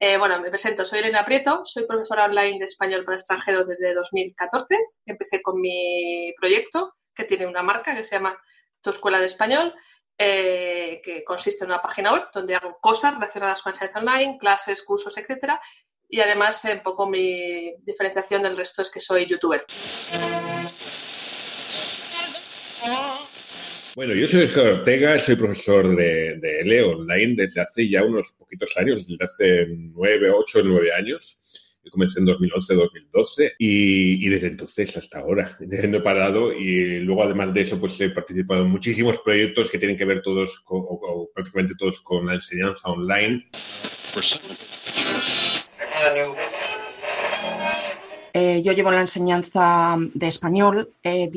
Eh, bueno, me presento, soy Elena Prieto, soy profesora online de español para extranjeros desde 2014. Empecé con mi proyecto, que tiene una marca que se llama Tu Escuela de Español, eh, que consiste en una página web donde hago cosas relacionadas con enseñanza online, clases, cursos, etcétera. Y además, un poco mi diferenciación del resto es que soy youtuber. Bueno, yo soy Oscar Ortega, soy profesor de, de L online desde hace ya unos poquitos años, desde hace nueve, ocho, nueve años. Yo comencé en 2011-2012 y, y, desde entonces hasta ahora no he parado y luego además de eso pues he participado en muchísimos proyectos que tienen que ver todos con, o, o prácticamente todos con la enseñanza online. Eh, yo llevo la enseñanza de español, eh,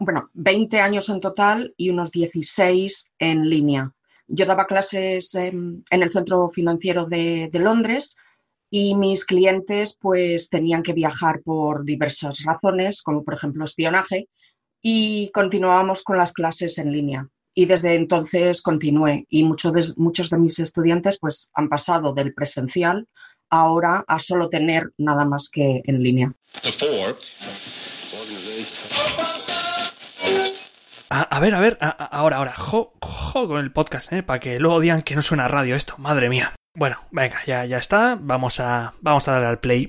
bueno, 20 años en total y unos 16 en línea. Yo daba clases eh, en el Centro Financiero de, de, Londres y mis clientes pues tenían que viajar por diversas razones, como por ejemplo espionaje, y continuábamos con las clases en línea. Y desde entonces continué y muchos de, muchos de mis estudiantes pues han pasado del presencial ahora a solo tener nada más que en línea. A, a ver, a ver, a, ahora, ahora, jo, jo, con el podcast, ¿eh? Para que luego digan que no suena radio esto, madre mía. Bueno, venga, ya, ya está, vamos a, vamos a darle al play.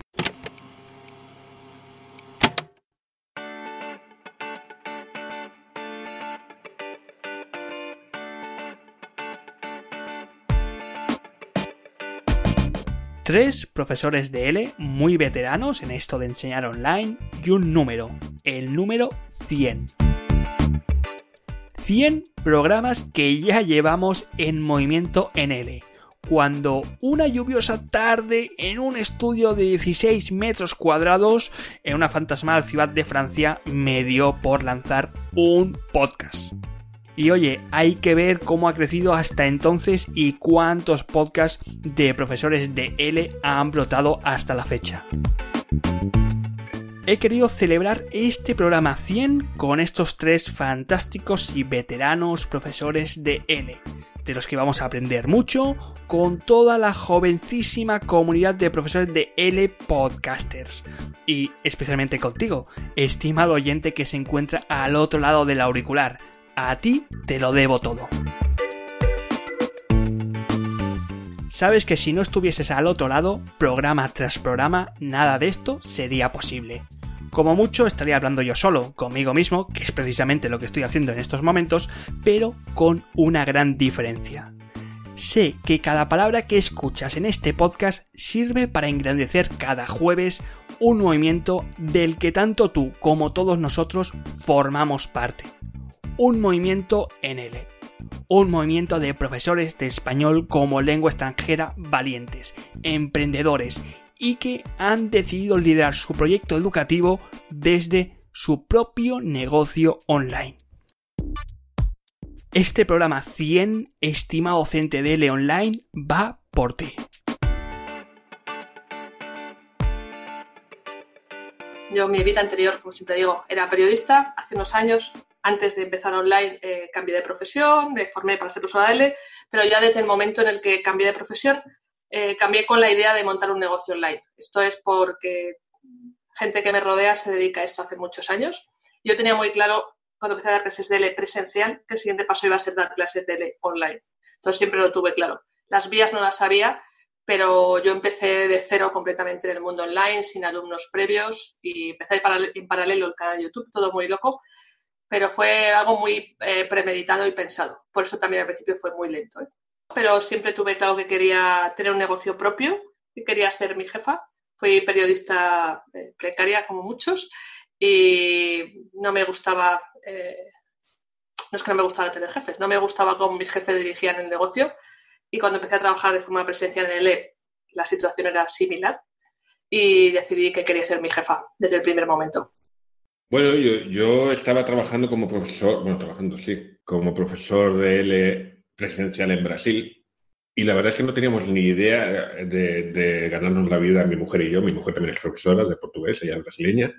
Tres profesores de L muy veteranos en esto de enseñar online y un número, el número 100. 100 programas que ya llevamos en movimiento en L. Cuando una lluviosa tarde en un estudio de 16 metros cuadrados en una fantasmal ciudad de Francia me dio por lanzar un podcast. Y oye, hay que ver cómo ha crecido hasta entonces y cuántos podcasts de profesores de L han brotado hasta la fecha. He querido celebrar este programa 100 con estos tres fantásticos y veteranos profesores de L, de los que vamos a aprender mucho con toda la jovencísima comunidad de profesores de L podcasters. Y especialmente contigo, estimado oyente que se encuentra al otro lado del auricular a ti te lo debo todo. Sabes que si no estuvieses al otro lado, programa tras programa, nada de esto sería posible. Como mucho estaría hablando yo solo, conmigo mismo, que es precisamente lo que estoy haciendo en estos momentos, pero con una gran diferencia. Sé que cada palabra que escuchas en este podcast sirve para engrandecer cada jueves un movimiento del que tanto tú como todos nosotros formamos parte un movimiento en L. Un movimiento de profesores de español como lengua extranjera valientes, emprendedores y que han decidido liderar su proyecto educativo desde su propio negocio online. Este programa 100, estimado docente de L Online, va por ti. Yo, mi vida anterior, como siempre digo, era periodista. Hace unos años antes de empezar online eh, cambié de profesión, me formé para ser profesora de L, pero ya desde el momento en el que cambié de profesión, eh, cambié con la idea de montar un negocio online. Esto es porque gente que me rodea se dedica a esto hace muchos años. Yo tenía muy claro cuando empecé a dar clases de L presencial que el siguiente paso iba a ser dar clases de L online. Entonces siempre lo tuve claro. Las vías no las sabía, pero yo empecé de cero completamente en el mundo online, sin alumnos previos, y empecé en paralelo el canal de YouTube, todo muy loco pero fue algo muy eh, premeditado y pensado. Por eso también al principio fue muy lento. ¿eh? Pero siempre tuve claro que quería tener un negocio propio y quería ser mi jefa. Fui periodista eh, precaria como muchos y no me gustaba no es que no me gustara tener jefes, no me gustaba cómo mis jefes dirigían el negocio y cuando empecé a trabajar de forma presencial en el E, la situación era similar y decidí que quería ser mi jefa desde el primer momento. Bueno, yo, yo estaba trabajando como profesor, bueno, trabajando, sí, como profesor de L presencial en Brasil y la verdad es que no teníamos ni idea de, ganarnos la vida mi mujer y yo. Mi mujer también es profesora de portugués, ella es brasileña.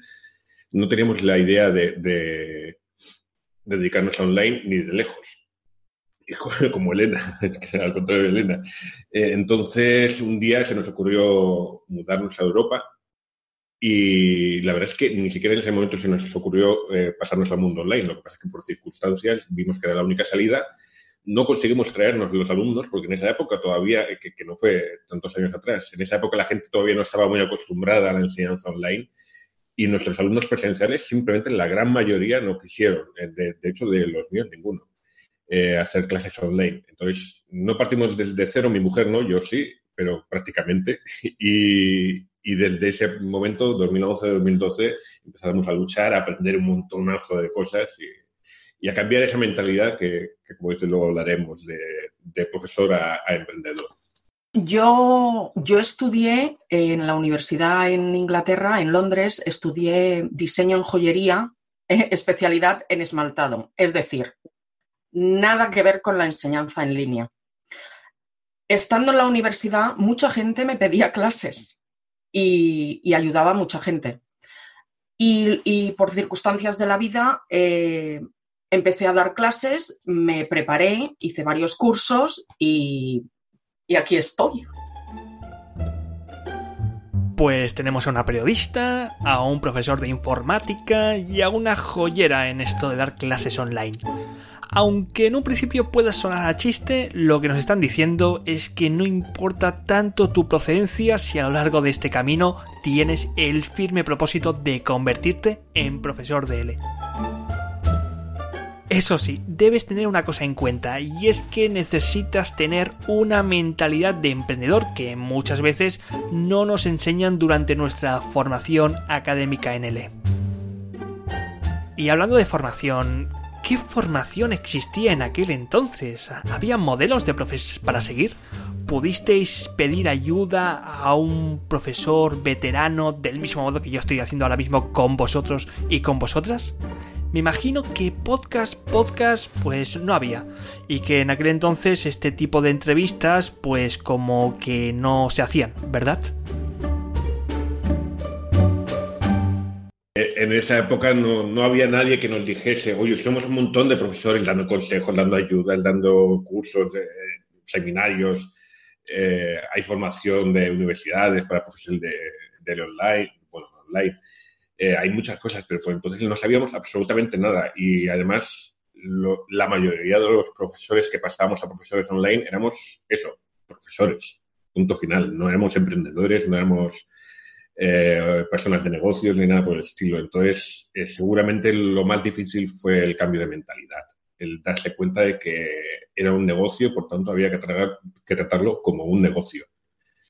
No teníamos la idea de, dedicarnos a online ni de lejos. Como Elena, al contrario de Elena. Eh, entonces, un día se nos ocurrió mudarnos a Europa y la verdad es que ni siquiera en ese momento se nos ocurrió eh, pasarnos al mundo online. Lo que pasa es que por circunstancias vimos que era la única salida no conseguimos traernos los alumnos, porque en esa época todavía, eh, que, no fue tantos años atrás, en esa época la gente todavía no estaba muy acostumbrada a la enseñanza online y nuestros alumnos presenciales simplemente la gran mayoría no quisieron, eh, de, hecho de los míos ninguno, eh, hacer clases online. Entonces, no partimos desde cero, mi mujer no, yo sí, pero prácticamente. Y, y desde ese momento, 2011-2012, empezamos a luchar, a aprender un montonazo de cosas y y a cambiar esa mentalidad que, como dices, luego hablaremos de, profesor a, emprendedor. Yo, yo estudié en la universidad en Inglaterra, en Londres, estudié diseño en joyería, especialidad en esmaltado, es decir, nada que ver con la enseñanza en línea. Estando en la universidad, mucha gente me pedía clases y, ayudaba a mucha gente. Y, por circunstancias de la vida, eh, empecé a dar clases, me preparé, hice varios cursos y, aquí estoy. Pues tenemos a una periodista, a un profesor de informática y a una joyera en esto de dar clases online. Aunque en un principio pueda sonar a chiste, lo que nos están diciendo es que no importa tanto tu procedencia si a lo largo de este camino tienes el firme propósito de convertirte en profesor de L. Eso sí, debes tener una cosa en cuenta y es que necesitas tener una mentalidad de emprendedor que muchas veces no nos enseñan durante nuestra formación académica en L. Y hablando de formación, ¿qué formación existía en aquel entonces? ¿Había modelos de profes para seguir? ¿Pudisteis pedir ayuda a un profesor veterano del mismo modo que yo estoy haciendo ahora mismo con vosotros y con vosotras? Me imagino que podcast, podcast, pues no había. Y que en aquel entonces este tipo de entrevistas, pues como que no se hacían, ¿verdad? Eh, en esa época no, había nadie que nos dijese, oye, somos un montón de profesores dando consejos, dando ayudas, dando cursos, eh, seminarios, eh, hay formación de universidades para profesores de, de online, online. Eh, hay muchas cosas, pero por entonces no sabíamos absolutamente nada. Y además, la mayoría de los profesores que pasábamos a profesores online éramos eso, profesores, punto final. No éramos emprendedores, no éramos eh, personas de negocios ni nada por el estilo. Entonces, eh, seguramente lo más difícil fue el cambio de mentalidad, el darse cuenta de que era un negocio, por tanto había que, que tratarlo como un negocio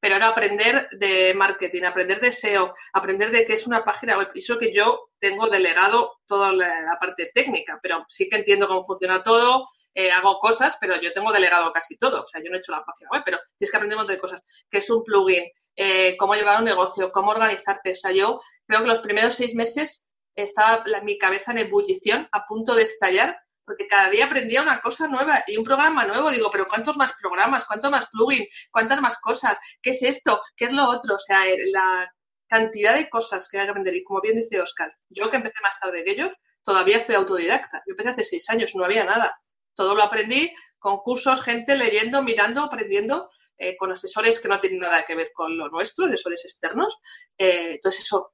pero ahora aprender de marketing, aprender de SEO, aprender de qué es una página web. Y eso que yo tengo delegado toda la, parte técnica, pero sí que entiendo cómo funciona todo, eh, hago cosas, pero yo tengo delegado casi todo. O sea, yo no he hecho la página web, pero tienes que aprender un montón de cosas. ¿Qué es un plugin? Eh, ¿Cómo llevar un negocio? ¿Cómo organizarte? O sea, yo creo que los primeros seis meses estaba mi cabeza en ebullición, a punto de estallar, porque cada día aprendía una cosa nueva y un programa nuevo. Digo, pero ¿cuántos más programas? ¿Cuántos más plugins? ¿Cuántas más cosas? ¿Qué es esto? ¿Qué es lo otro? O sea, eh, la cantidad de cosas que hay que aprender. Y como bien dice Oscar, yo que empecé más tarde que ellos, todavía fui autodidacta. Yo empecé hace seis años, no había nada. Todo lo aprendí con cursos, gente leyendo, mirando, aprendiendo, eh, con asesores que no tienen nada que ver con lo nuestro, asesores externos. Eh, entonces, eso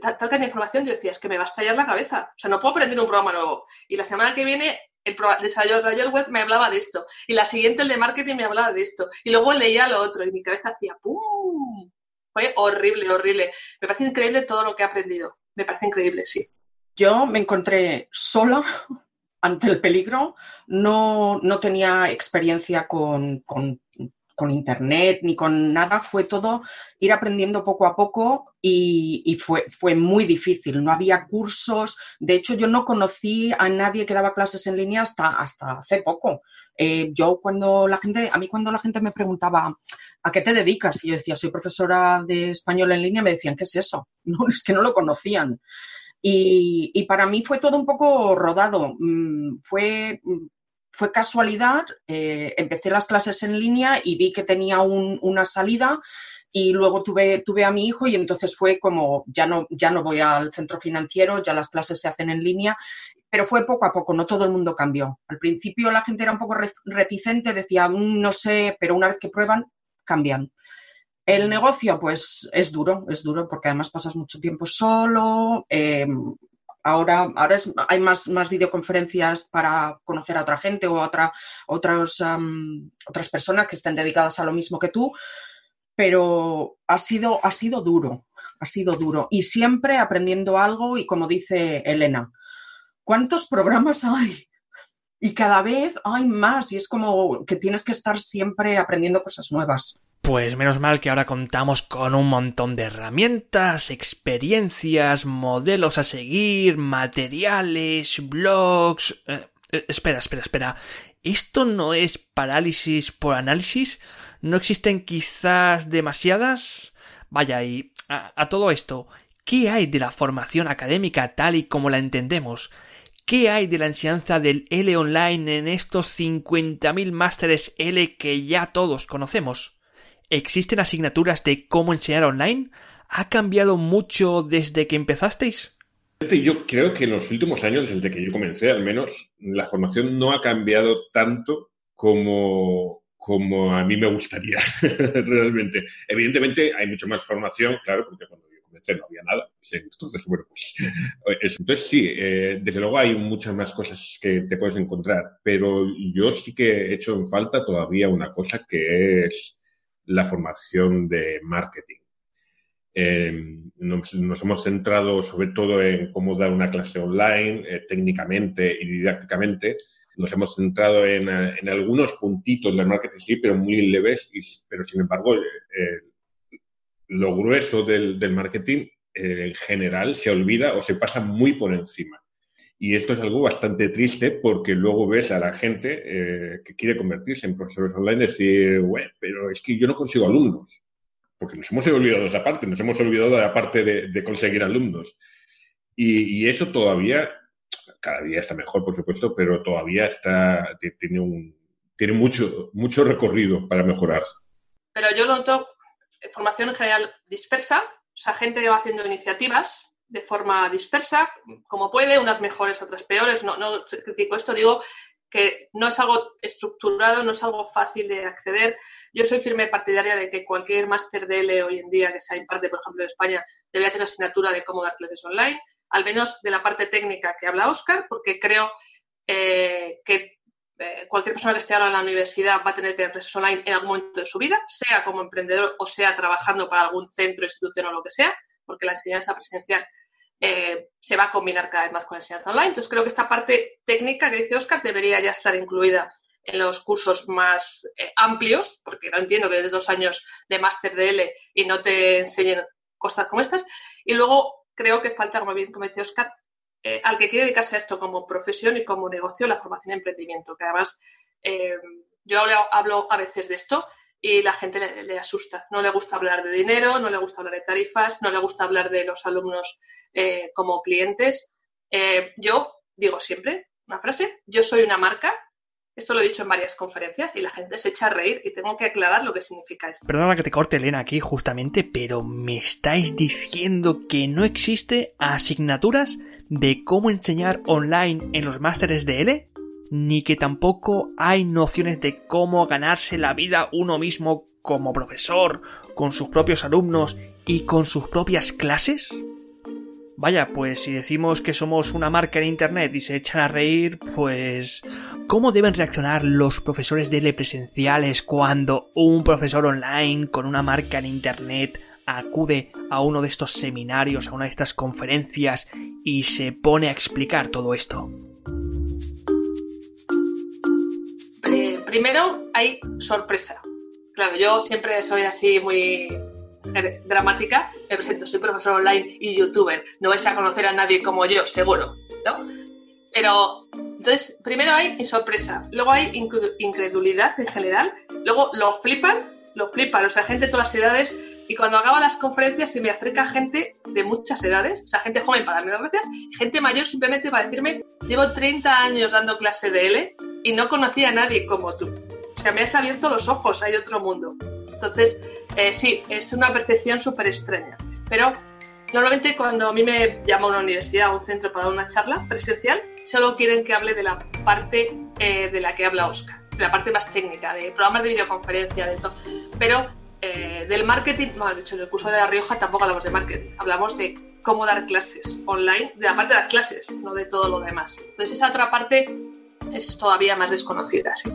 tal, tal información, yo decía, es que me va a estallar la cabeza. O sea, no puedo aprender un programa nuevo. Y la semana que viene el desarrollador web me hablaba de esto. Y la siguiente, el de marketing, me hablaba de esto. Y luego leía lo otro. Y mi cabeza hacía ¡pum! Fue horrible, horrible. Me parece increíble todo lo que he aprendido. Me parece increíble, sí. Yo me encontré sola ante el peligro. No, no tenía experiencia con, con internet ni con nada, fue todo ir aprendiendo poco a poco y, fue, fue muy difícil. No había cursos. De hecho, yo no conocí a nadie que daba clases en línea hasta, hasta hace poco. Eh, yo cuando la gente, a mí cuando la gente me preguntaba ¿a qué te dedicas? Y yo decía, soy profesora de español en línea, me decían, ¿qué es eso? No, es que no lo conocían. Y, para mí fue todo un poco rodado. Mm, fue, fue casualidad, eh, empecé las clases en línea y vi que tenía una salida y luego tuve, a mi hijo y entonces fue como, ya no, ya no voy al centro financiero, ya las clases se hacen en línea, pero fue poco a poco, no todo el mundo cambió. Al principio la gente era un poco reticente, decía, mm, no sé, pero una vez que prueban, cambian. El negocio, pues es duro, es duro porque además pasas mucho tiempo solo. Em, ahora ahora hay más, más videoconferencias para conocer a otra gente o a otra, otras, otras personas que estén dedicadas a lo mismo que tú, pero ha sido, ha sido duro, ha sido duro. Y siempre aprendiendo algo y como dice Elena, ¿cuántos programas hay? Y cada vez hay más y es como que tienes que estar siempre aprendiendo cosas nuevas. Pues menos mal que ahora contamos con un montón de herramientas, experiencias, modelos a seguir, materiales, blogs. Eh, eh, espera, espera, espera. ¿Esto no es parálisis por análisis? ¿No existen quizás demasiadas? Vaya, y a todo esto, ¿qué hay de la formación académica tal y como la entendemos? ¿Qué hay de la enseñanza del L online en estos 50.000 másteres L que ya todos conocemos? ¿Existen asignaturas de cómo enseñar online? ¿Ha cambiado mucho desde que empezasteis? Yo creo que en los últimos años, desde que yo comencé al menos, la formación no ha cambiado tanto como, como a mí me gustaría realmente. Evidentemente hay mucha más formación, claro, porque cuando no había nada. Entonces, bueno, pues Entonces, sí, eh, desde luego hay muchas más cosas que te puedes encontrar, pero yo sí que he hecho en falta todavía una cosa que es la formación de marketing. Em, nos, hemos centrado sobre todo en cómo dar una clase online eh, técnicamente y didácticamente. Nos hemos centrado en, en, algunos puntitos del marketing, sí, pero muy leves, pero sin embargo, eh, lo grueso del, marketing eh, en general se olvida o se pasa muy por encima. Y esto es algo bastante triste porque luego ves a la gente eh, que quiere convertirse en profesores online y decir, bueno, pero es que yo no consigo alumnos. Porque nos hemos olvidado de esa parte, nos hemos olvidado de la parte de, conseguir alumnos. Y, y, eso todavía, cada día está mejor, por supuesto, pero todavía está, tiene, un, tiene mucho, mucho recorrido para mejorar. Pero yo noto formación en general dispersa, o sea, gente que va haciendo iniciativas de forma dispersa, como puede, unas mejores, otras peores. No, no critico esto, digo que no es algo estructurado, no es algo fácil de acceder. Yo soy firme partidaria de que cualquier máster de L hoy en día que sea imparte, por ejemplo, en España, debería tener asignatura de cómo dar clases online, al menos de la parte técnica que habla Oscar, porque creo eh, que eh, cualquier persona que esté ahora en la universidad va a tener que dar clases online en algún momento de su vida, sea como emprendedor o sea trabajando para algún centro, institución o lo que sea, porque la enseñanza presencial eh, se va a combinar cada vez más con la enseñanza online. Entonces creo que esta parte técnica que dice Oscar debería ya estar incluida en los cursos más eh, amplios, porque no entiendo que desde dos años de máster de L y no te enseñen cosas como estas. Y luego creo que falta, como bien como Oscar, eh, al que quiere dedicarse a esto como profesión y como negocio, la formación en emprendimiento, que además yo hablo, a veces de esto y la gente le, asusta. No le gusta hablar de dinero, no le gusta hablar de tarifas, no le gusta hablar de los alumnos eh, como clientes. yo digo siempre una frase, yo soy una marca esto lo he dicho en varias conferencias y la gente se echa a reír y tengo que aclarar lo que significa esto. Perdona que te corte Elena aquí justamente, pero me estáis diciendo que no existe asignaturas de cómo enseñar online en los másteres de L, ni que tampoco hay nociones de cómo ganarse la vida uno mismo como profesor, con sus propios alumnos y con sus propias clases. Vaya, pues si decimos que somos una marca en Internet y se echan a reír, pues ¿cómo deben reaccionar los profesores de presenciales cuando un profesor online con una marca en Internet acude a uno de estos seminarios, a una de estas conferencias y se pone a explicar todo esto? Eh, primero hay sorpresa. Claro, yo siempre soy así muy dramática, me presento, soy profesor online y youtuber. No vais a conocer a nadie como yo, seguro, ¿no? Pero, entonces, primero hay sorpresa, luego hay incredulidad en general, luego lo flipan, lo flipan, o sea, gente de todas las edades, y cuando acabo las conferencias se me acerca gente de muchas edades, o sea, gente joven para darme las gracias, gente mayor simplemente para decirme, llevo 30 años dando clase de L y no conocía a nadie como tú. O sea, me has abierto los ojos, hay otro mundo. Entonces, eh, sí, es una percepción súper extraña. Pero normalmente cuando a mí me llama una universidad o un centro para dar una charla presencial, solo quieren que hable de la parte eh, de la que habla Oscar, de la parte más técnica, de programas de videoconferencia, de todo. Pero eh, del marketing, no, de hecho, en el curso de La Rioja tampoco hablamos de marketing, hablamos de cómo dar clases online, de la parte de las clases, no de todo lo demás. Entonces, esa otra parte es todavía más desconocida, sí.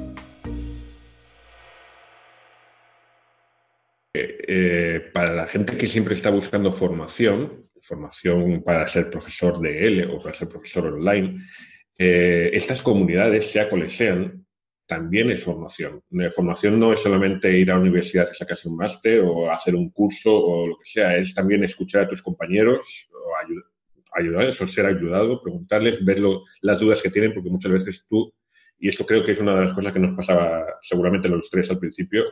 Eh, para la gente que siempre está buscando formación, formación para ser profesor de L o para ser profesor online, eh, estas comunidades, sea cuales sean, también es formación. Eh, formación no es solamente ir a la universidad y sacarse un máster o hacer un curso o lo que sea, es también escuchar a tus compañeros o ayudarles o ser ayudado, preguntarles, ver las dudas que tienen, porque muchas veces tú y esto creo que es una de las cosas que nos pasaba seguramente a los tres al principio,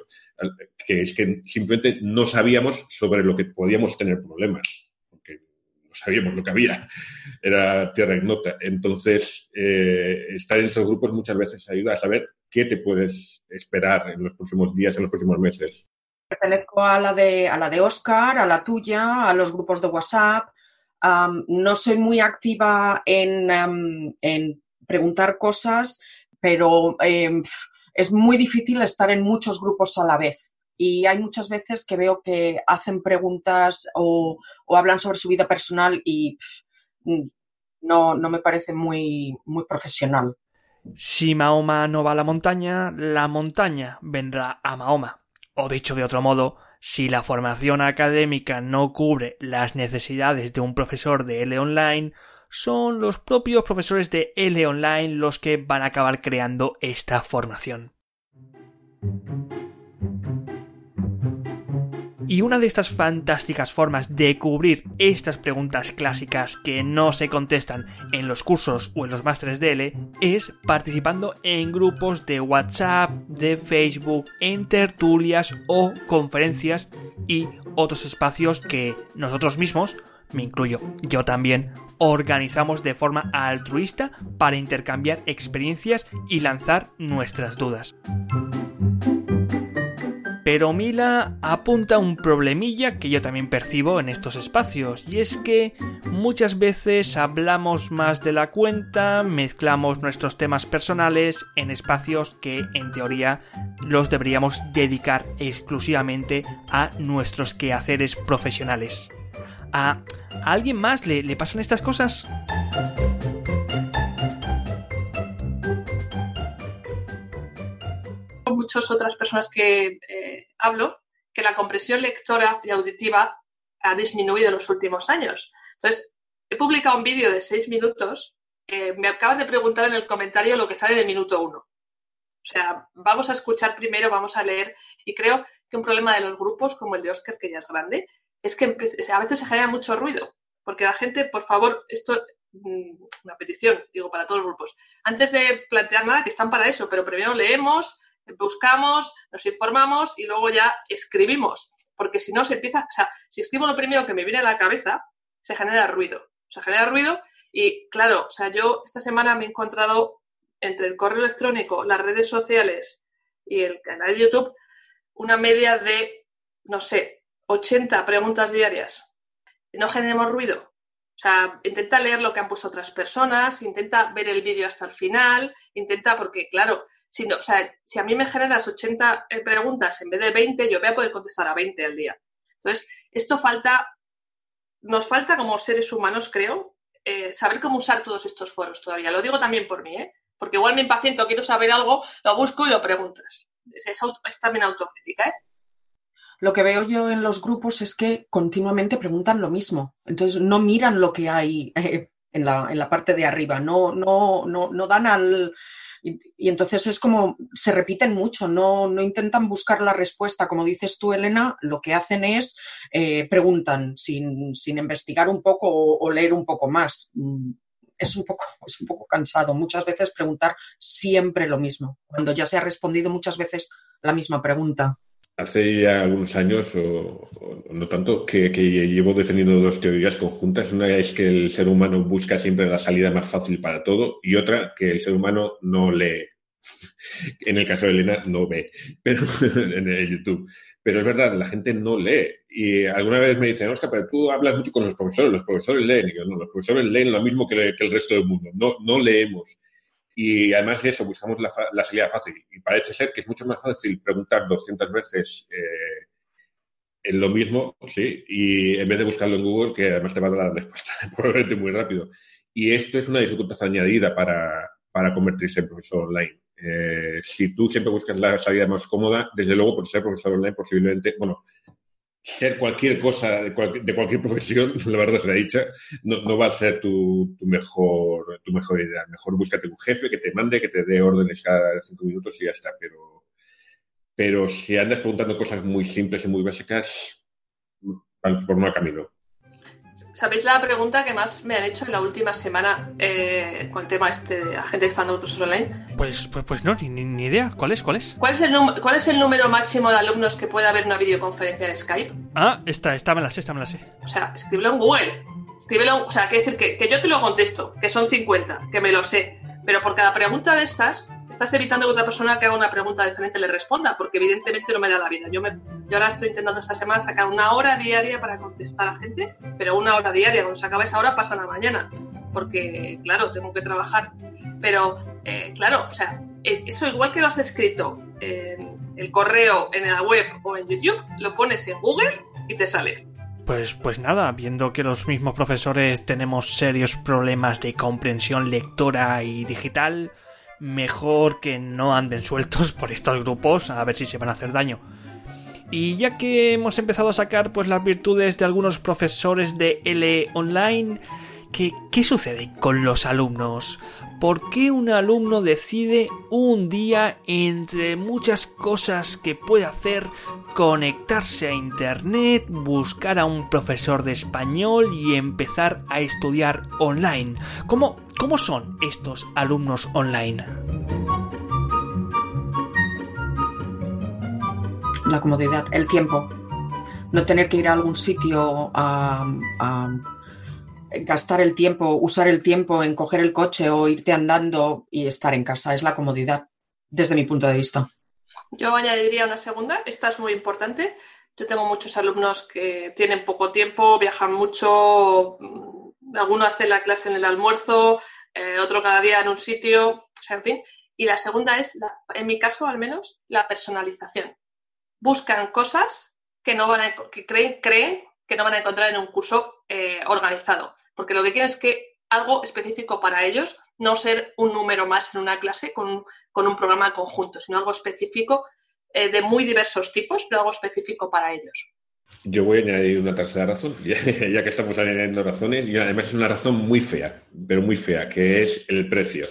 que es que simplemente no sabíamos sobre lo que podíamos tener problemas, porque no sabíamos lo que había, era tierra ignota. Entonces, eh, estar en esos grupos muchas veces ayuda a saber qué te puedes esperar en los próximos días, en los próximos meses. Pertenezco a la de, a la de Oscar, a la tuya, a los grupos de WhatsApp. No soy muy activa en, en preguntar cosas pero em, es muy difícil estar en muchos grupos a la vez. Y hay muchas veces que veo que hacen preguntas o, hablan sobre su vida personal y no, no me parece muy, muy profesional. Si Mahoma no va a la montaña, la montaña vendrá a Mahoma. O dicho de otro modo, si la formación académica no cubre las necesidades de un profesor de L online, son los propios profesores de L Online los que van a acabar creando esta formación. Y una de estas fantásticas formas de cubrir estas preguntas clásicas que no se contestan en los cursos o en los másteres de L es participando en grupos de WhatsApp, de Facebook, en tertulias o conferencias y otros espacios que nosotros mismos, me incluyo yo también, organizamos de forma altruista para intercambiar experiencias y lanzar nuestras dudas. Pero Mila apunta un problemilla que yo también percibo en estos espacios, y es que muchas veces hablamos más de la cuenta, mezclamos nuestros temas personales en espacios que en teoría los deberíamos dedicar exclusivamente a nuestros quehaceres profesionales. ¿A, alguien más le, le pasan estas cosas? Muchas otras personas que eh, hablo que la compresión lectora y auditiva ha disminuido en los últimos años. Entonces, he publicado un vídeo de seis minutos. Eh, me acabas de preguntar en el comentario lo que sale en el minuto uno. O sea, vamos a escuchar primero, vamos a leer. Y creo que un problema de los grupos, como el de Oscar, que ya es grande, es que a veces se genera mucho ruido, porque la gente, por favor, esto, mm, una petición, digo, para todos los grupos, antes de plantear nada, que están para eso, pero primero leemos, buscamos, nos informamos y luego ya escribimos, porque si no se empieza, o sea, si escribo lo primero que me viene a la cabeza, se genera ruido, se genera ruido y claro, o sea, yo esta semana me he encontrado entre el correo electrónico, las redes sociales y el canal de YouTube una media de, no sé, 80 preguntas diarias. No generemos ruido. O sea, intenta leer lo que han puesto otras personas, intenta ver el vídeo hasta el final, intenta, porque claro, si, no, o sea, si a mí me generas 80 eh, preguntas en vez de 20, yo voy a poder contestar a 20 al día. Entonces, esto falta, nos falta como seres humanos, creo, eh, saber cómo usar todos estos foros todavía. Lo digo también por mí, ¿eh? Porque igual me impaciento, quiero saber algo, lo busco y lo preguntas. Es, también autocrítica, ¿eh? lo que veo yo en los grupos es que continuamente preguntan lo mismo. Entonces no miran lo que hay eh, en, la, parte de arriba, no, no, no, no dan al, Y, entonces es como, se repiten mucho, no, no, intentan buscar la respuesta. Como dices tú, Elena, lo que hacen es eh, preguntan sin, sin, investigar un poco o, leer un poco más. Mm, es un, poco, es un poco cansado. Muchas veces preguntar siempre lo mismo, cuando ya se ha respondido muchas veces la misma pregunta. Hace ya algunos años, o, no tanto, que, llevo defendiendo dos teorías conjuntas. Una es que el ser humano busca siempre la salida más fácil para todo y otra que el ser humano no lee. en el caso de Elena, no ve, pero en YouTube. Pero es verdad, la gente no lee. Y alguna vez me dicen, Oscar, pero tú hablas mucho con los profesores, los profesores leen. Y yo, no, los profesores leen lo mismo que, que el resto del mundo, no, no leemos. Y además de eso, buscamos la, salida fácil. Y parece ser que es mucho más fácil preguntar 200 veces eh, en lo mismo, sí, y en vez de buscarlo en Google, que además te va a dar la respuesta probablemente muy rápido. Y esto es una dificultad añadida para, para convertirse en profesor online. Eh, si tú siempre buscas la salida más cómoda, desde luego por ser profesor online posiblemente, bueno, ser cualquier cosa de, cualquier profesión, la verdad se la dicha, no, no va a ser tu, mejor, tu mejor idea. Mejor búscate un jefe que te mande, que te dé órdenes cada cinco minutos y ya está. Pero, si andas preguntando cosas muy simples y muy básicas, por mal camino. ¿Sabéis la pregunta que más me han hecho en la última semana eh, con el tema este de la gente que está dando cursos online? Pues, pues, pues no, ni, ni, idea. ¿Cuál es? ¿Cuál es? ¿Cuál es, el ¿Cuál es el número máximo de alumnos que puede haber una videoconferencia en Skype? Ah, esta, esta me la sé, esta me la sé. O sea, escríbelo en Google. Escríbelo, o sea, quiere decir que, que yo te lo contesto, que son 50, que me lo sé. Pero por cada pregunta de estas, estás evitando que otra persona que haga una pregunta diferente le responda, porque evidentemente no me da la vida. Yo, me, yo ahora estoy intentando esta semana sacar una hora diaria para contestar a gente, pero una hora diaria, cuando se acaba esa hora pasa la mañana, porque claro, tengo que trabajar. Pero eh, claro, o sea, eh, eso igual que lo has escrito en el correo, en la web o en YouTube, lo pones en Google y te sale. Pues, pues nada, viendo que los mismos profesores tenemos serios problemas de comprensión lectora y digital, mejor que no anden sueltos por estos grupos a ver si se van a hacer daño. Y ya que hemos empezado a sacar pues las virtudes de algunos profesores de L online, ¿qué, qué sucede con los alumnos? ¿Por qué un alumno decide un día, entre muchas cosas que puede hacer, conectarse a Internet, buscar a un profesor de español y empezar a estudiar online? ¿Cómo, cómo son estos alumnos online? La comodidad, el tiempo. No tener que ir a algún sitio a gastar el tiempo, usar el tiempo en coger el coche o irte andando y estar en casa. Es la comodidad, desde mi punto de vista. Yo añadiría una segunda, esta es muy importante. Yo tengo muchos alumnos que tienen poco tiempo, viajan mucho, mm, alguno hace la clase en el almuerzo, eh, otro cada día en un sitio, o sea, en fin. Y la segunda es, en mi caso al menos, la personalización. Buscan cosas que no van a, que creen, creen que no van a encontrar en un curso eh, organizado porque lo que quieren es que algo específico para ellos, no ser un número más en una clase con, un programa conjunto, sino algo específico eh, de muy diversos tipos, pero algo específico para ellos. Yo voy a añadir una tercera razón, ya, que estamos añadiendo razones, y además es una razón muy fea, pero muy fea, que es el precio.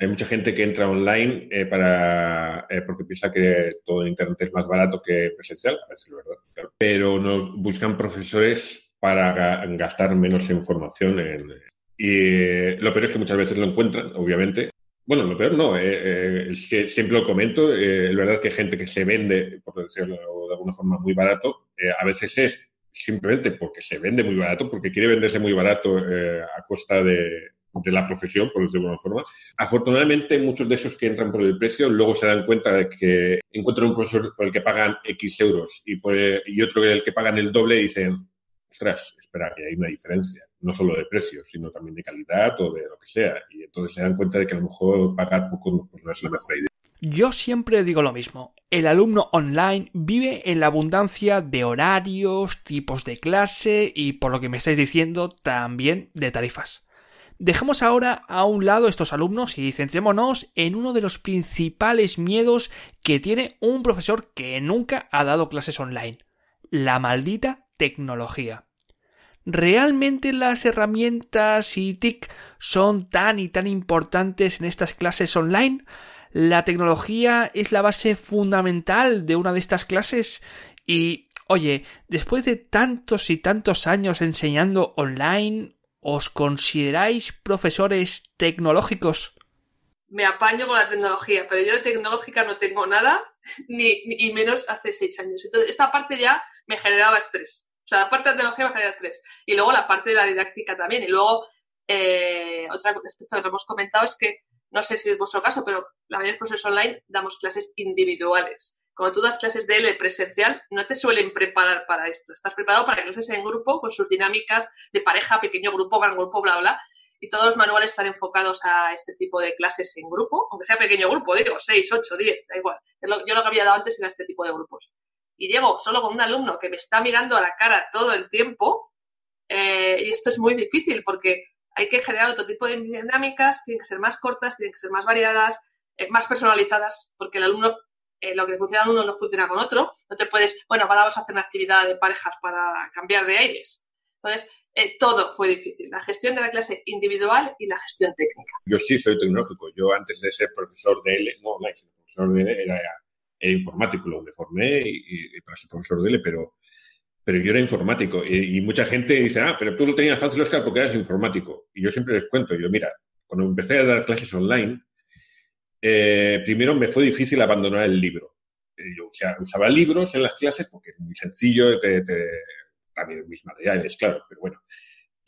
Hay mucha gente que entra online eh, para, eh, porque piensa que todo en Internet es más barato que presencial, a veces es verdad, pero no, buscan profesores para gastar menos información. En, y lo peor es que muchas veces lo encuentran, obviamente. Bueno, lo peor no, eh, eh siempre lo comento, eh, es verdad que hay gente que se vende, por decirlo de alguna forma, muy barato, eh, a veces es simplemente porque se vende muy barato, porque quiere venderse muy barato a costa de, de la profesión, por decirlo de alguna forma. Afortunadamente, muchos de esos que entran por el precio luego se dan cuenta de que encuentran un profesor por el que pagan X euros y, por y otro el que pagan el doble y dicen, ostras, espera, que hay una diferencia, no solo de precio, sino también de calidad o de lo que sea. Y entonces se dan cuenta de que a lo mejor pagar poco pues no es la mejor idea. Yo siempre digo lo mismo. El alumno online vive en la abundancia de horarios, tipos de clase y, por lo que me estáis diciendo, también de tarifas. Dejemos ahora a un lado estos alumnos y centrémonos en uno de los principales miedos que tiene un profesor que nunca ha dado clases online. La maldita tecnología. ¿Realmente las herramientas y TIC son tan y tan importantes en estas clases online? ¿La tecnología es la base fundamental de una de estas clases? Y, oye, después de tantos y tantos años enseñando online, ¿os consideráis profesores tecnológicos? Me apaño con la tecnología, pero yo de tecnológica no tengo nada, ni, ni menos hace seis años. Entonces, esta parte ya me generaba estrés. O sea, la parte de la tecnología me genera estrés. Y luego la parte de la didáctica también. Y luego, eh, otra aspecto que no hemos comentado es que, no sé si es vuestro caso, pero la mayoría de profesores online damos clases individuales. Cuando tú das clases de L presencial, no te suelen preparar para esto. Estás preparado para clases en grupo con sus dinámicas de pareja, pequeño grupo, gran grupo, bla, bla. Y todos los manuales están enfocados a este tipo de clases en grupo, aunque sea pequeño grupo, digo, 6, 8, 10, da igual. Yo lo que había dado antes era este tipo de grupos y llego solo con un alumno que me está mirando a la cara todo el tiempo, eh, y esto es muy difícil porque hay que generar otro tipo de dinámicas, tienen que ser más cortas, tienen que ser más variadas, eh, más personalizadas, porque el alumno, eh, lo que funciona en uno no funciona con otro. No te puedes, bueno, ahora vamos a hacer una actividad de parejas para cambiar de aires. Entonces, todo fue difícil, la gestión de la clase individual y la gestión técnica. Yo sí soy tecnológico. Yo antes de ser profesor de L, no, no, profesor de L era era informático, lo formé y, para ser profesor de L, pero, pero yo era informático. Y, mucha gente dice, ah, pero tú lo tenías fácil, Oscar, porque eras informático. Y yo siempre les cuento, yo, mira, cuando empecé a dar clases online, eh, primero me fue difícil abandonar el libro. Eh, yo usaba libros en las clases porque es muy sencillo, también mis materiales, claro, pero bueno.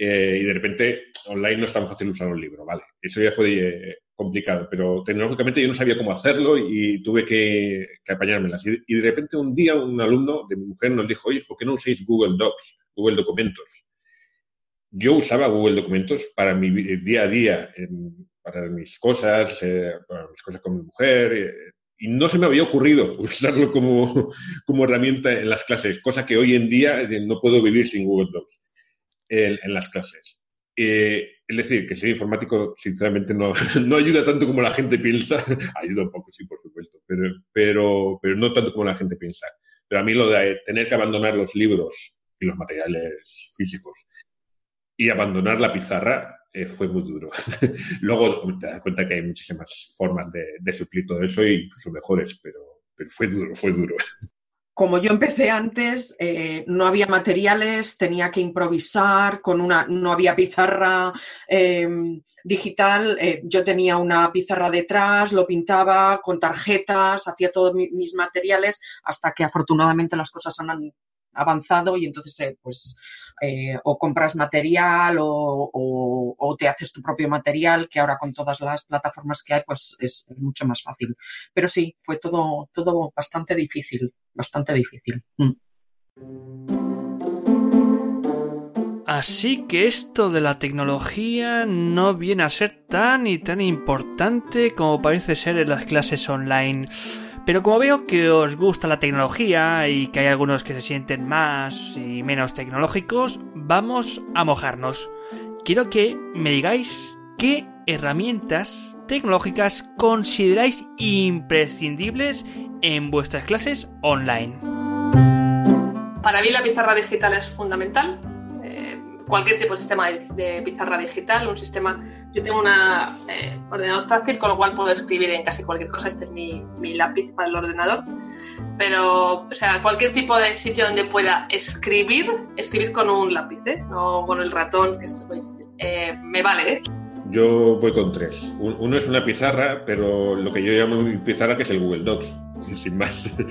Eh, y de repente online no es tan fácil usar un libro, ¿vale? Eso ya fue complicado, pero tecnológicamente yo no sabía cómo hacerlo y tuve que, apañármelas. Y, de repente un día un alumno de mi mujer nos dijo, oye, ¿por qué no usáis Google Docs, Google Documentos? Yo usaba Google Documentos para mi día a día, para mis cosas, eh, para mis cosas con mi mujer, eh, y no se me había ocurrido usarlo como, como, herramienta en las clases, cosa que hoy en día eh, no puedo vivir sin Google Docs en las clases. Eh, es decir, que ser informático, sinceramente, no, no, ayuda tanto como la gente piensa. ayuda un poco, sí, por supuesto, pero, pero, pero no tanto como la gente piensa. Pero a mí lo de tener que abandonar los libros y los materiales físicos y abandonar la pizarra eh, fue muy duro. Luego te das cuenta que hay muchísimas formas de, de suplir todo eso, e incluso mejores, pero, pero fue duro, fue duro como yo empecé antes, eh, no había materiales, tenía que improvisar, con una, no había pizarra em, digital, eh, yo tenía una pizarra detrás, lo pintaba con tarjetas, hacía todos mis materiales, hasta que afortunadamente las cosas han avanzado y entonces eh, pues eh, o compras material o, te haces tu propio material que ahora con todas las plataformas que hay pues es mucho más fácil pero sí fue todo todo bastante difícil bastante difícil mm. Así que esto de la tecnología no viene a ser tan y tan importante como parece ser en las clases online. Pero como veo que os gusta la tecnología y que hay algunos que se sienten más y menos tecnológicos, vamos a mojarnos. Quiero que me digáis qué herramientas tecnológicas consideráis imprescindibles en vuestras clases online. Para mí la pizarra digital es fundamental. Eh, cualquier tipo de sistema de pizarra digital, un sistema yo tengo un eh, ordenador táctil, con lo cual puedo escribir en casi cualquier cosa. Este es mi, mi, lápiz para el ordenador. Pero, o sea, cualquier tipo de sitio donde pueda escribir, escribir con un lápiz, ¿eh? no con el ratón, que esto es muy difícil. Eh, me vale, ¿eh? Yo voy con tres. Uno es una pizarra, pero lo que yo llamo mi pizarra, que es el Google Docs, sin más.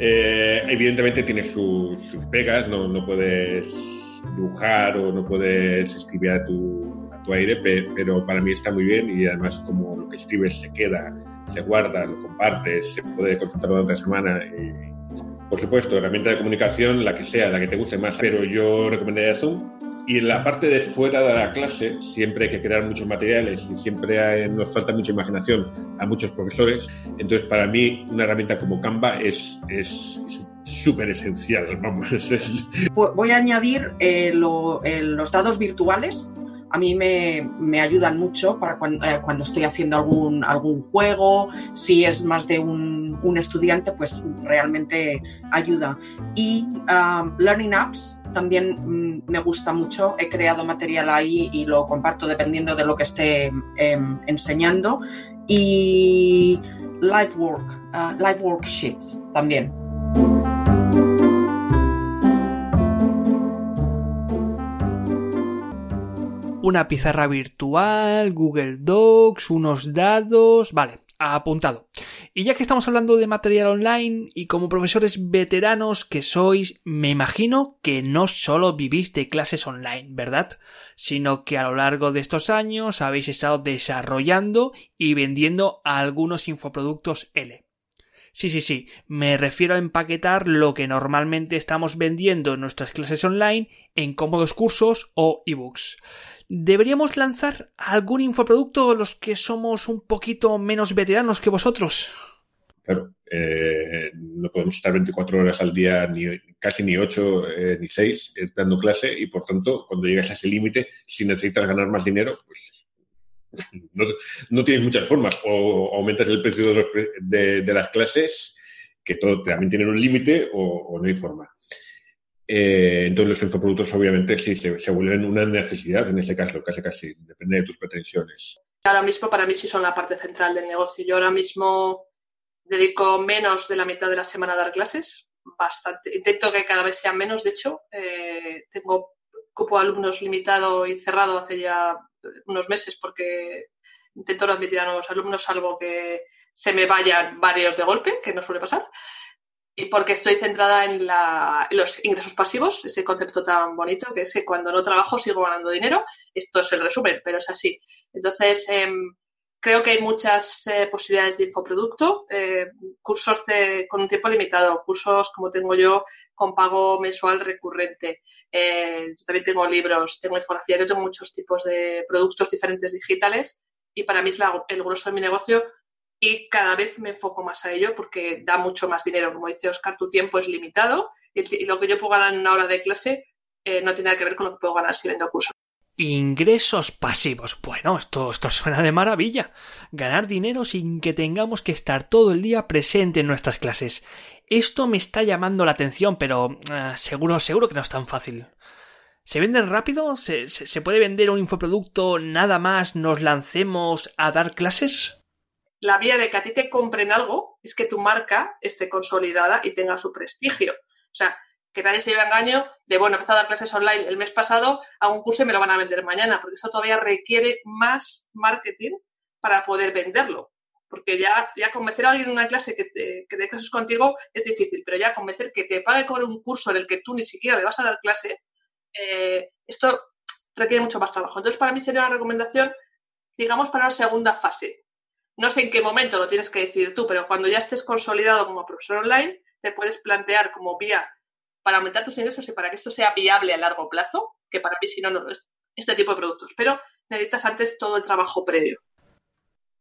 Eh, evidentemente tiene sus, sus pegas, no, no puedes dibujar o no puedes escribir a tu aire, pero para mí está muy bien y además como lo que escribes se queda, se guarda, lo compartes, se puede consultar otra semana. Y, por supuesto, herramienta de comunicación, la que sea, la que te guste más, pero yo recomendaría Zoom. Y en la parte de fuera de la clase, siempre hay que crear muchos materiales y siempre nos falta mucha imaginación a muchos profesores. Entonces, para mí, una herramienta como Canva es súper esencial. Vamos, Voy a añadir eh, los dados virtuales a mí me, ayudan mucho para eh, cuando, estoy haciendo algún, algún juego, si es más de un, estudiante, pues realmente ayuda. Y um, Learning Apps también mm, me gusta mucho. He creado material ahí y lo comparto dependiendo de lo que esté em, enseñando. Y live work, uh, live worksheets también. Una pizarra virtual, Google Docs, unos dados. Vale, apuntado. Y ya que estamos hablando de material online y como profesores veteranos que sois, me imagino que no solo vivís de clases online, ¿verdad? Sino que a lo largo de estos años habéis estado desarrollando y vendiendo algunos infoproductos L. Sí, sí, sí, me refiero a empaquetar lo que normalmente estamos vendiendo en nuestras clases online en cómodos cursos o ebooks. ¿Deberíamos lanzar algún infoproducto los que somos un poquito menos veteranos que vosotros? Claro, eh, no podemos estar 24 horas al día, ni casi ni 8 eh, ni 6 eh, dando clase y por tanto, cuando llegas a ese límite, si necesitas ganar más dinero, pues no, tienes muchas formas. O aumentas el precio de, las clases, que todo también tienen un límite, o, no hay forma. Entonces los infoproductos obviamente sí se, vuelven una necesidad en ese caso, casi casi, depende de tus pretensiones. Ahora mismo para mí sí son la parte central del negocio. Yo ahora mismo dedico menos de la mitad de la semana a dar clases, bastante. Intento que cada vez sean menos, de hecho. Eh, tengo cupo alumnos limitado y cerrado hace ya unos meses porque intento no admitir a nuevos alumnos, salvo que se me vayan varios de golpe, que no suele pasar. Y porque estoy centrada en, los ingresos pasivos, ese concepto tan bonito que es que cuando no trabajo sigo ganando dinero. Esto es el resumen, pero es así. Entonces, em, Creo que hay muchas eh, posibilidades de infoproducto, eh, cursos con un tiempo limitado, cursos como tengo yo con pago mensual recurrente. Eh, yo también tengo libros, tengo infografía, yo tengo muchos tipos de productos diferentes digitales y para mí es el grueso de mi negocio y cada vez me enfoco más a ello porque da mucho más dinero. Como dice Oscar, tu tiempo es limitado y, lo que yo puedo ganar en una hora de clase no tiene nada que ver con lo que puedo ganar si vendo cursos. Ingresos pasivos. Bueno, esto, esto suena de maravilla. Ganar dinero sin que tengamos que estar todo el día presente en nuestras clases. Esto me está llamando la atención, pero eh, seguro, seguro que no es tan fácil. ¿Se venden rápido? ¿Se, se, puede vender un infoproducto nada más nos lancemos a dar clases? La vía de que a ti te compren algo es que tu marca esté consolidada y tenga su prestigio. O sea, que nadie se lleve engaño de, bueno, he empezado a dar clases online el mes pasado, hago un curso y me lo van a vender mañana, porque eso todavía requiere más marketing para poder venderlo. Porque ya, ya convencer a alguien en una clase que, te, que dé clases contigo es difícil, pero ya convencer que te pague con un curso en el que tú ni siquiera le vas a dar clase, eh, esto requiere mucho más trabajo. Entonces, para mí sería una recomendación, digamos, para la segunda fase. No sé en qué momento lo tienes que decidir tú, pero cuando ya estés consolidado como profesor online, te puedes plantear como vía para aumentar tus ingresos y para que esto sea viable a largo plazo, que para mí si no, no lo es este tipo de productos. Pero necesitas antes todo el trabajo previo.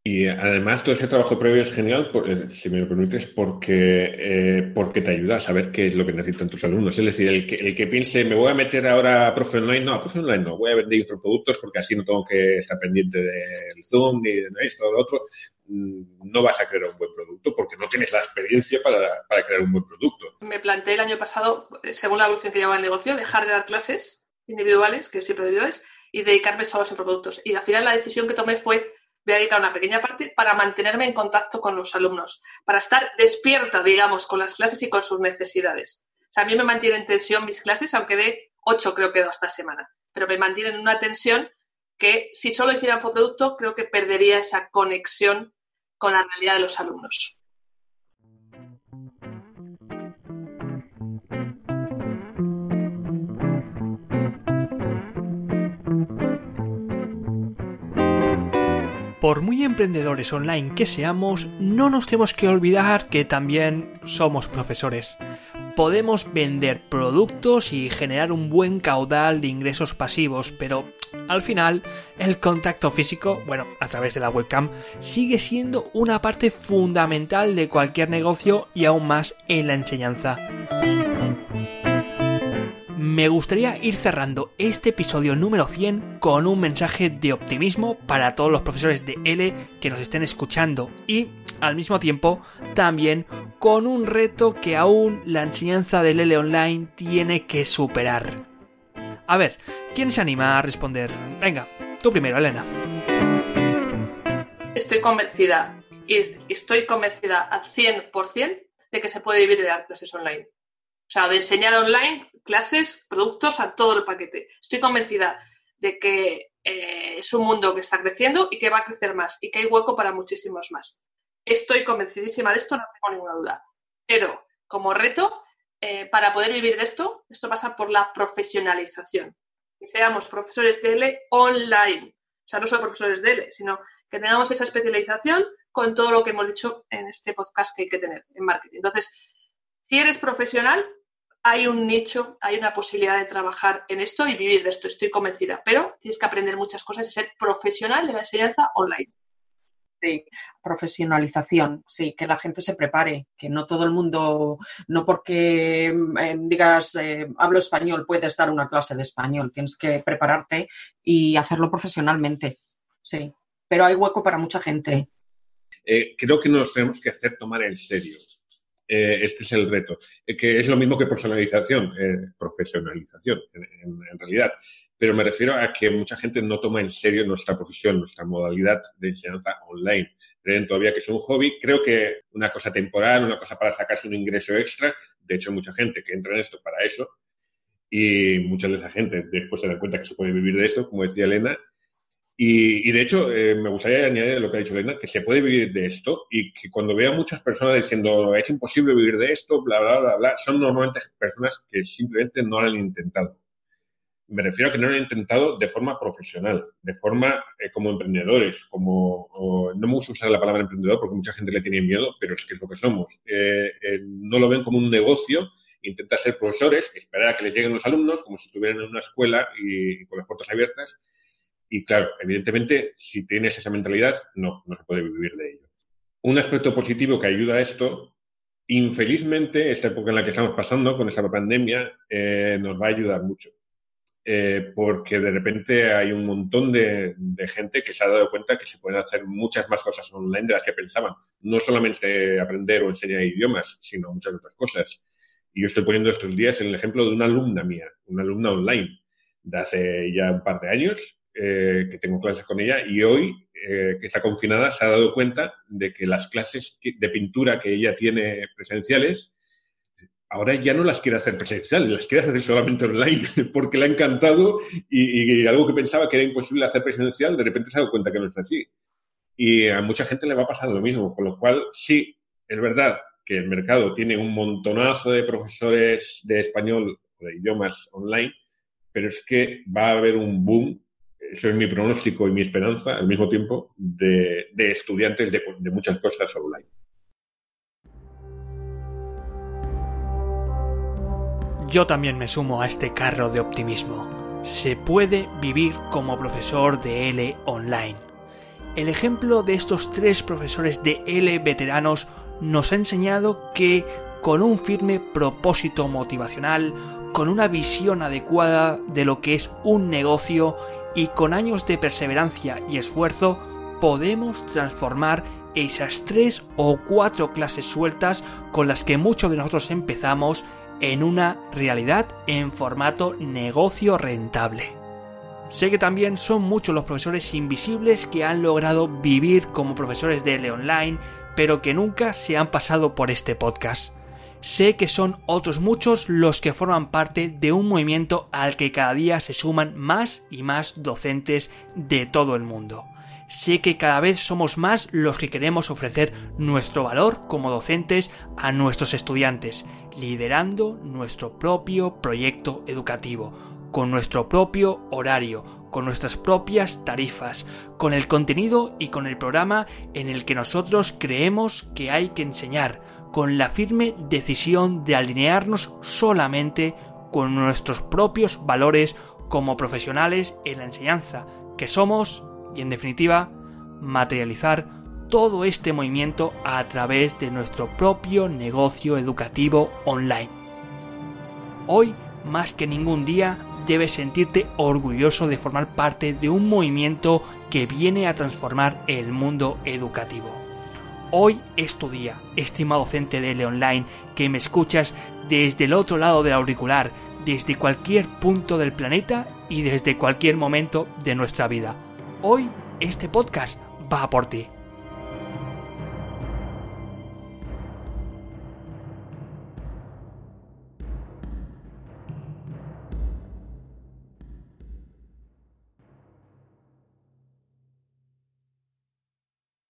Y además todo ese trabajo previo es genial, eh, si me lo permites, porque, eh, porque te ayuda a saber qué es lo que necesitan tus alumnos. Es decir, el que, el que piense, me voy a meter ahora a profe online, no, a profe online no, voy a vender infoproductos porque así no tengo que estar pendiente del Zoom ni de esto o lo otro, mm, no vas a crear un buen producto porque no tienes la experiencia para, para crear un buen producto. Me planteé el año pasado, eh, según la evolución que lleva el negocio, dejar de dar clases individuales, que siempre individuales, y dedicarme solo a los infoproductos. Y al final la decisión que tomé fue voy a dedicar una pequeña parte para mantenerme en contacto con los alumnos, para estar despierta, digamos, con las clases y con sus necesidades. O sea, a mí me mantienen en tensión mis clases, aunque de 8 creo que esta semana, pero me mantienen en una tensión que si solo hiciera infoproducto creo que perdería esa conexión con la realidad de los alumnos. Por muy emprendedores online que seamos, no nos tenemos que olvidar que también somos profesores. Podemos vender productos y generar un buen caudal de ingresos pasivos, pero al final el contacto físico, bueno, a través de la webcam, sigue siendo una parte fundamental de cualquier negocio y aún más en la enseñanza me gustaría ir cerrando este episodio número 100 con un mensaje de optimismo para todos los profesores de L que nos estén escuchando y al mismo tiempo también con un reto que aún la enseñanza del L online tiene que superar. A ver, ¿quién se anima a responder? Venga, tú primero, Elena. Estoy convencida, y estoy convencida al 100% de que se puede vivir de las clases online. O sea, de enseñar online clases, productos a todo el paquete. Estoy convencida de que eh, es un mundo que está creciendo y que va a crecer más y que hay hueco para muchísimos más. Estoy convencidísima de esto, no tengo ninguna duda. Pero como reto, eh, para poder vivir de esto, esto pasa por la profesionalización. Que seamos profesores de L online. O sea, no solo profesores de L, sino que tengamos esa especialización con todo lo que hemos dicho en este podcast que hay que tener en marketing. Entonces, si eres profesional, hay un nicho, hay una posibilidad de trabajar en esto y vivir de esto, estoy convencida, pero tienes que aprender muchas cosas y ser profesional de la enseñanza online. Sí, profesionalización, sí, que la gente se prepare, que no todo el mundo, no porque eh, digas eh, hablo español puedes dar una clase de español, tienes que prepararte y hacerlo profesionalmente, sí, pero hay hueco para mucha gente. Eh, creo que nos tenemos que hacer tomar en serio eh, este es el reto, eh, que es lo mismo que personalización, eh, profesionalización en, realidad. Pero me refiero a que mucha gente no toma en serio nuestra profesión, nuestra modalidad de enseñanza online. Creen todavía que es un hobby. Creo que una cosa temporal, una cosa para sacarse un ingreso extra. De hecho, mucha gente que entra en esto para eso. Y mucha de esa gente después se da cuenta que se puede vivir de esto, como decía Elena, y, de hecho, eh, me gustaría añadir lo que ha dicho Elena, que se puede vivir de esto y que cuando veo a muchas personas diciendo es imposible vivir de esto, bla, bla, bla, bla, son normalmente personas que simplemente no lo han intentado. Me refiero a que no lo han intentado de forma profesional, de forma eh, como emprendedores, como, no me gusta usar la palabra emprendedor porque mucha gente le tiene miedo, pero es que es lo que somos. Eh, no lo ven como un negocio, intentan ser profesores, esperar a que les lleguen los alumnos, como si estuvieran en una escuela y con las puertas abiertas y claro, evidentemente, si tienes esa mentalidad, no, no se puede vivir de ello. Un aspecto positivo que ayuda a esto, infelizmente, esta época en la que estamos pasando con esta pandemia, eh, nos va a ayudar mucho. Eh, porque de repente hay un montón de, de, gente que se ha dado cuenta que se pueden hacer muchas más cosas online de las que pensaban. No solamente aprender o enseñar idiomas, sino muchas otras cosas. Y yo estoy poniendo estos días el ejemplo de una alumna mía, una alumna online, de hace ya un par de años, eh, que tengo clases con ella, y hoy, eh, que está confinada, se ha dado cuenta de que las clases de pintura que ella tiene presenciales, ahora ya no las quiere hacer presenciales, las quiere hacer solamente online, porque le ha encantado y, algo que pensaba que era imposible hacer presencial, de repente se ha dado cuenta que no es así. Y a mucha gente le va a pasar lo mismo, con lo cual sí, es verdad que el mercado tiene un montonazo de profesores de español o de idiomas online, pero es que va a haber un boom eso es mi pronóstico y mi esperanza al mismo tiempo de, estudiantes de, muchas cosas online. Yo también me sumo a este carro de optimismo. Se puede vivir como profesor de L online. El ejemplo de estos tres profesores de L veteranos nos ha enseñado que con un firme propósito motivacional, con una visión adecuada de lo que es un negocio y con años de perseverancia y esfuerzo podemos transformar esas tres o cuatro clases sueltas con las que muchos de nosotros empezamos en una realidad en formato negocio rentable. Sé que también son muchos los profesores invisibles que han logrado vivir como profesores de L online, pero que nunca se han pasado por este podcast sé que son otros muchos los que forman parte de un movimiento al que cada día se suman más y más docentes de todo el mundo. Sé que cada vez somos más los que queremos ofrecer nuestro valor como docentes a nuestros estudiantes, liderando nuestro propio proyecto educativo, con nuestro propio horario, con nuestras propias tarifas, con el contenido y con el programa en el que nosotros creemos que hay que enseñar, con la firme decisión de alinearnos solamente con nuestros propios valores como profesionales en la enseñanza que somos y en definitiva materializar todo este movimiento a través de nuestro propio negocio educativo online. Hoy, más que ningún día, debes sentirte orgulloso de formar parte de un movimiento que viene a transformar el mundo educativo Hoy es tu día, estimado docente de L Online, que me escuchas desde el otro lado del auricular, desde cualquier punto del planeta y desde cualquier momento de nuestra vida. Hoy este podcast va por ti.